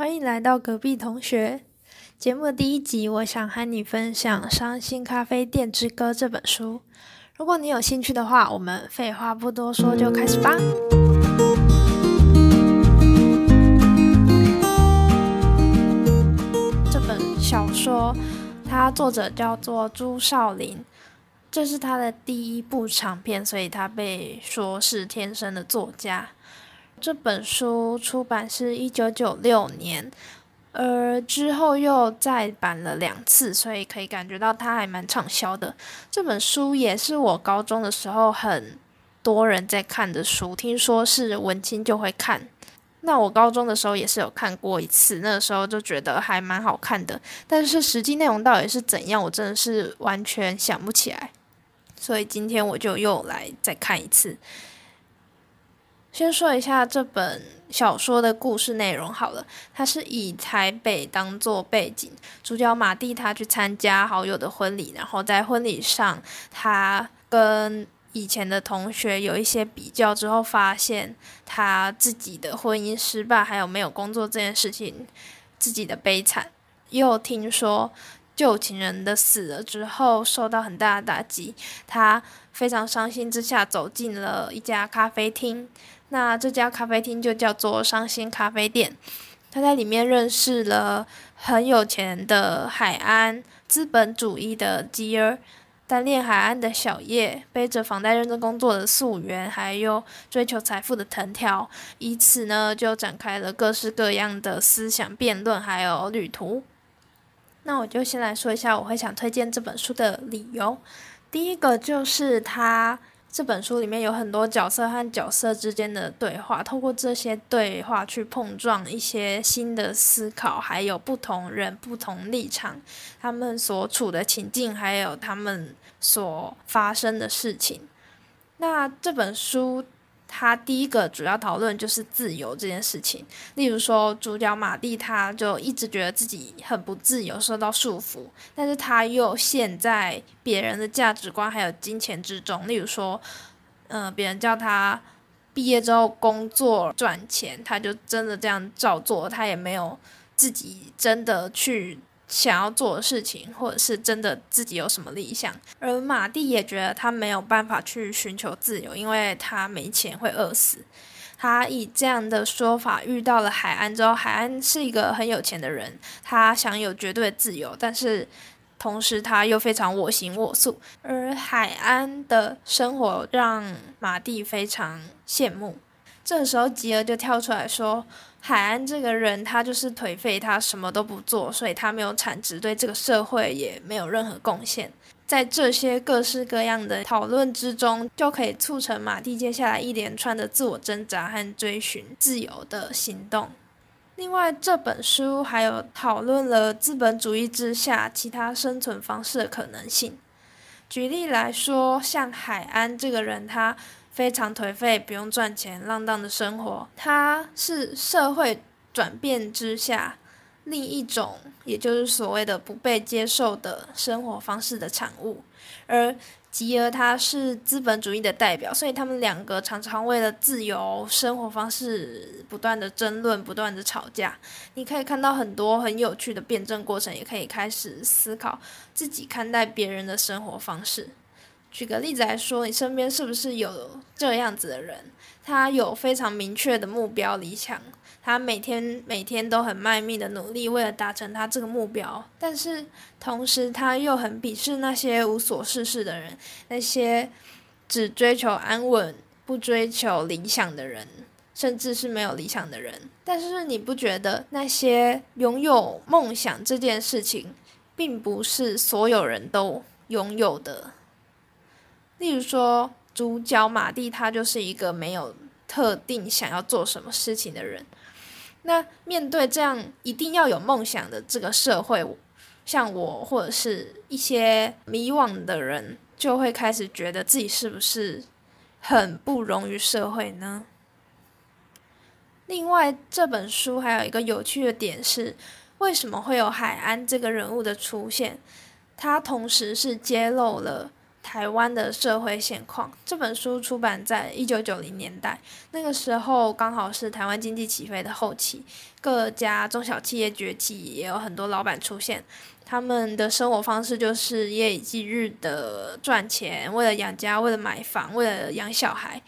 欢迎来到隔壁同学节目的第一集。我想和你分享《伤心咖啡店之歌》这本书。如果你有兴趣的话，我们废话不多说，就开始吧。这本小说，它作者叫做朱少林，这是他的第一部长篇，所以他被说是天生的作家。这本书出版是一九九六年，而之后又再版了两次，所以可以感觉到它还蛮畅销的。这本书也是我高中的时候很多人在看的书，听说是文青就会看。那我高中的时候也是有看过一次，那个时候就觉得还蛮好看的，但是实际内容到底是怎样，我真的是完全想不起来。所以今天我就又来再看一次。先说一下这本小说的故事内容好了，它是以台北当做背景，主角马蒂他去参加好友的婚礼，然后在婚礼上，他跟以前的同学有一些比较之后，发现他自己的婚姻失败，还有没有工作这件事情，自己的悲惨，又听说旧情人的死了之后，受到很大的打击，他非常伤心之下，走进了一家咖啡厅。那这家咖啡厅就叫做伤心咖啡店。他在里面认识了很有钱的海安，资本主义的吉儿，单恋海安的小叶，背着房贷认真工作的素媛，还有追求财富的藤条。以此呢，就展开了各式各样的思想辩论，还有旅途。那我就先来说一下我会想推荐这本书的理由。第一个就是他。这本书里面有很多角色和角色之间的对话，透过这些对话去碰撞一些新的思考，还有不同人不同立场，他们所处的情境，还有他们所发生的事情。那这本书。他第一个主要讨论就是自由这件事情。例如说，主角马蒂他就一直觉得自己很不自由，受到束缚，但是他又陷在别人的价值观还有金钱之中。例如说，嗯，别人叫他毕业之后工作赚钱，他就真的这样照做，他也没有自己真的去。想要做的事情，或者是真的自己有什么理想，而马蒂也觉得他没有办法去寻求自由，因为他没钱会饿死。他以这样的说法遇到了海安之后，海安是一个很有钱的人，他享有绝对自由，但是同时他又非常我行我素。而海安的生活让马蒂非常羡慕。这时候吉尔就跳出来说。海安这个人，他就是颓废，他什么都不做，所以他没有产值，对这个社会也没有任何贡献。在这些各式各样的讨论之中，就可以促成马蒂接下来一连串的自我挣扎和追寻自由的行动。另外，这本书还有讨论了资本主义之下其他生存方式的可能性。举例来说，像海安这个人，他。非常颓废，不用赚钱，浪荡的生活。它是社会转变之下另一种，也就是所谓的不被接受的生活方式的产物。而吉尔他是资本主义的代表，所以他们两个常常为了自由生活方式不断的争论，不断的吵架。你可以看到很多很有趣的辩证过程，也可以开始思考自己看待别人的生活方式。举个例子来说，你身边是不是有这样子的人？他有非常明确的目标理想，他每天每天都很卖命的努力，为了达成他这个目标。但是同时，他又很鄙视那些无所事事的人，那些只追求安稳、不追求理想的人，甚至是没有理想的人。但是你不觉得那些拥有梦想这件事情，并不是所有人都拥有的？例如说，主角马蒂他就是一个没有特定想要做什么事情的人。那面对这样一定要有梦想的这个社会，像我或者是一些迷惘的人，就会开始觉得自己是不是很不容于社会呢？另外，这本书还有一个有趣的点是，为什么会有海安这个人物的出现？他同时是揭露了。台湾的社会现况。这本书出版在一九九零年代，那个时候刚好是台湾经济起飞的后期，各家中小企业崛起，也有很多老板出现。他们的生活方式就是夜以继日的赚钱，为了养家，为了买房，为了养小孩。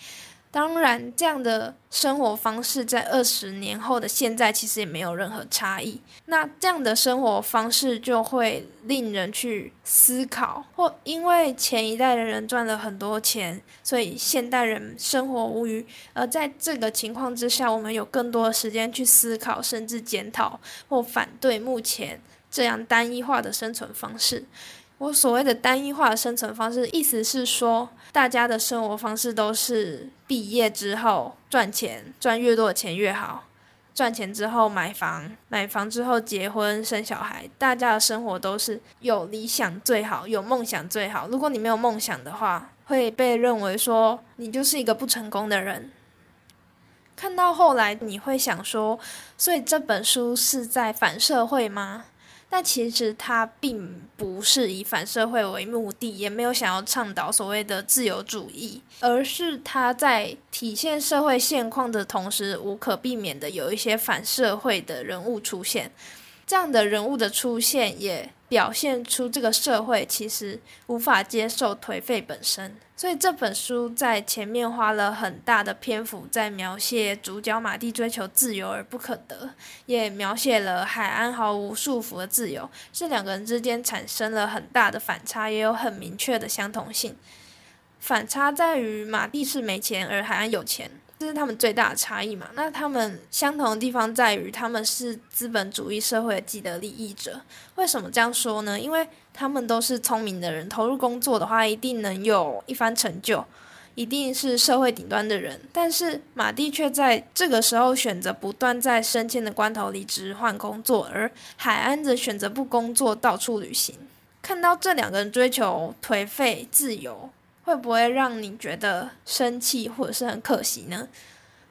当然，这样的生活方式在二十年后的现在其实也没有任何差异。那这样的生活方式就会令人去思考，或因为前一代的人赚了很多钱，所以现代人生活无余。而在这个情况之下，我们有更多的时间去思考，甚至检讨或反对目前这样单一化的生存方式。我所谓的单一化生存方式，意思是说，大家的生活方式都是毕业之后赚钱，赚越多的钱越好，赚钱之后买房，买房之后结婚生小孩，大家的生活都是有理想最好，有梦想最好。如果你没有梦想的话，会被认为说你就是一个不成功的人。看到后来，你会想说，所以这本书是在反社会吗？但其实他并不是以反社会为目的，也没有想要倡导所谓的自由主义，而是他在体现社会现况的同时，无可避免的有一些反社会的人物出现。这样的人物的出现，也表现出这个社会其实无法接受颓废本身。所以这本书在前面花了很大的篇幅在描写主角马蒂追求自由而不可得，也描写了海安毫无束缚的自由。这两个人之间产生了很大的反差，也有很明确的相同性。反差在于马蒂是没钱，而海安有钱。这是他们最大的差异嘛？那他们相同的地方在于，他们是资本主义社会的既得利益者。为什么这样说呢？因为他们都是聪明的人，投入工作的话，一定能有一番成就，一定是社会顶端的人。但是马蒂却在这个时候选择不断在升迁的关头离职换工作，而海安则选择不工作，到处旅行。看到这两个人追求颓废自由。会不会让你觉得生气或者是很可惜呢？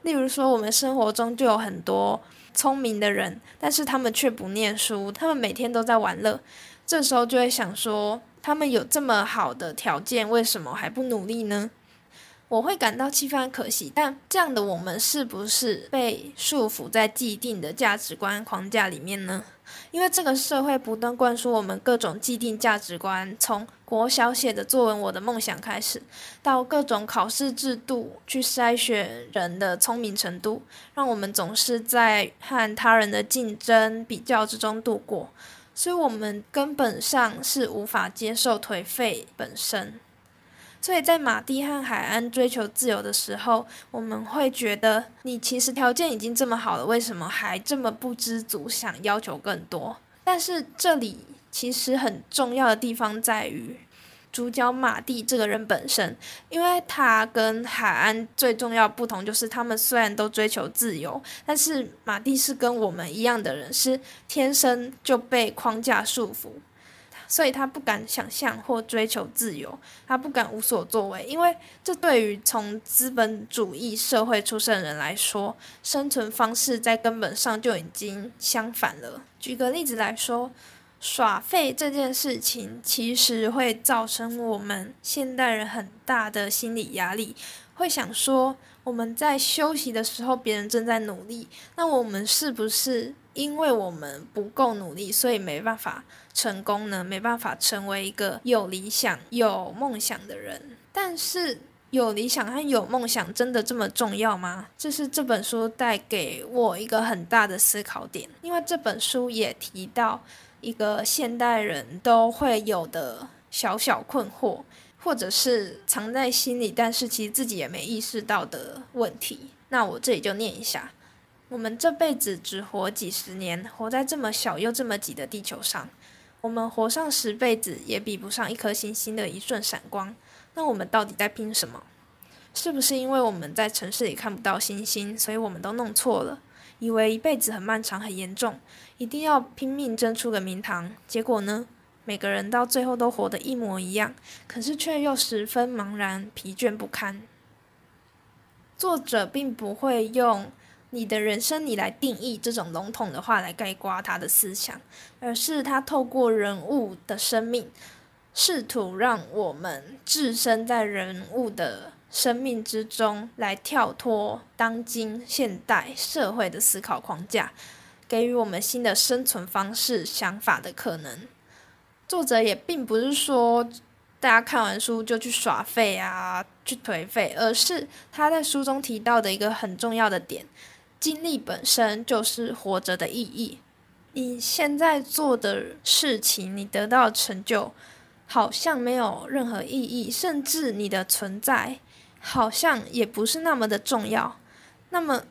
例如说，我们生活中就有很多聪明的人，但是他们却不念书，他们每天都在玩乐。这时候就会想说，他们有这么好的条件，为什么还不努力呢？我会感到气愤可惜，但这样的我们是不是被束缚在既定的价值观框架里面呢？因为这个社会不断灌输我们各种既定价值观，从国小写的作文《我的梦想》开始，到各种考试制度去筛选人的聪明程度，让我们总是在和他人的竞争比较之中度过，所以我们根本上是无法接受颓废本身。所以在马蒂和海安追求自由的时候，我们会觉得你其实条件已经这么好了，为什么还这么不知足，想要求更多？但是这里其实很重要的地方在于，主角马蒂这个人本身，因为他跟海安最重要不同就是，他们虽然都追求自由，但是马蒂是跟我们一样的人，是天生就被框架束缚。所以他不敢想象或追求自由，他不敢无所作为，因为这对于从资本主义社会出生的人来说，生存方式在根本上就已经相反了。举个例子来说，耍废这件事情其实会造成我们现代人很大的心理压力，会想说我们在休息的时候，别人正在努力，那我们是不是？因为我们不够努力，所以没办法成功呢，没办法成为一个有理想、有梦想的人。但是，有理想和有梦想真的这么重要吗？这是这本书带给我一个很大的思考点。因为这本书也提到一个现代人都会有的小小困惑，或者是藏在心里，但是其实自己也没意识到的问题。那我这里就念一下。我们这辈子只活几十年，活在这么小又这么挤的地球上，我们活上十辈子也比不上一颗星星的一瞬闪光。那我们到底在拼什么？是不是因为我们在城市里看不到星星，所以我们都弄错了，以为一辈子很漫长、很严重，一定要拼命争出个名堂？结果呢？每个人到最后都活得一模一样，可是却又十分茫然、疲倦不堪。作者并不会用。你的人生，你来定义这种笼统的话来概括他的思想，而是他透过人物的生命，试图让我们置身在人物的生命之中，来跳脱当今现代社会的思考框架，给予我们新的生存方式、想法的可能。作者也并不是说大家看完书就去耍废啊，去颓废，而是他在书中提到的一个很重要的点：经历本身就是活着的意义。你现在做的事情，你得到成就，好像没有任何意义，甚至你的存在好像也不是那么的重要。那么，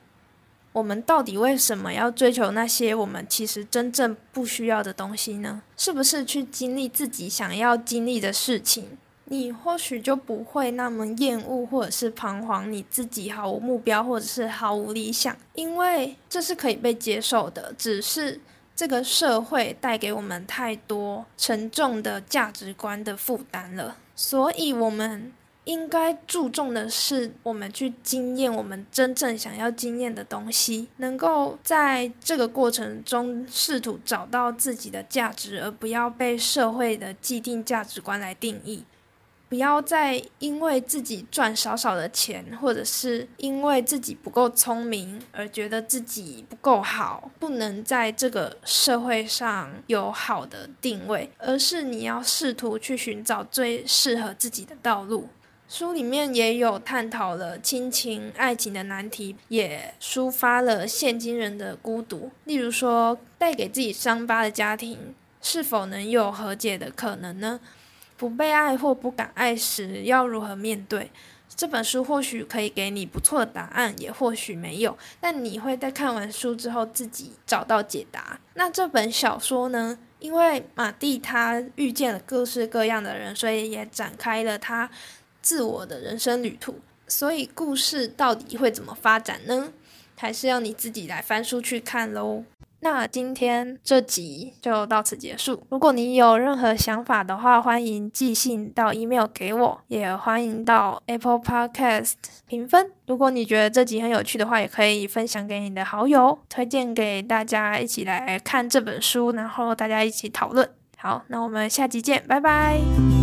我们到底为什么要追求那些我们其实真正不需要的东西呢？是不是去经历自己想要经历的事情，你或许就不会那么厌恶或者是彷徨，你自己毫无目标或者是毫无理想，因为这是可以被接受的，只是。这个社会带给我们太多沉重的价值观的负担了，所以我们应该注重的是，我们去经验我们真正想要经验的东西，能够在这个过程中试图找到自己的价值，而不要被社会的既定价值观来定义。不要再因为自己赚少少的钱，或者是因为自己不够聪明而觉得自己不够好，不能在这个社会上有好的定位，而是你要试图去寻找最适合自己的道路。书里面也有探讨了亲情、爱情的难题，也抒发了现今人的孤独。例如说，带给自己伤疤的家庭，是否能有和解的可能呢？不被爱或不敢爱时，要如何面对？这本书或许可以给你不错的答案，也或许没有。但你会在看完书之后自己找到解答。那这本小说呢？因为马蒂他遇见了各式各样的人，所以也展开了他自我的人生旅途。所以故事到底会怎么发展呢？还是要你自己来翻书去看喽。那今天这集就到此结束。如果你有任何想法的话，欢迎寄信到 email 给我，也欢迎到 Apple Podcast 评分。如果你觉得这集很有趣的话，也可以分享给你的好友，推荐给大家一起来看这本书，然后大家一起讨论。好，那我们下集见，拜拜。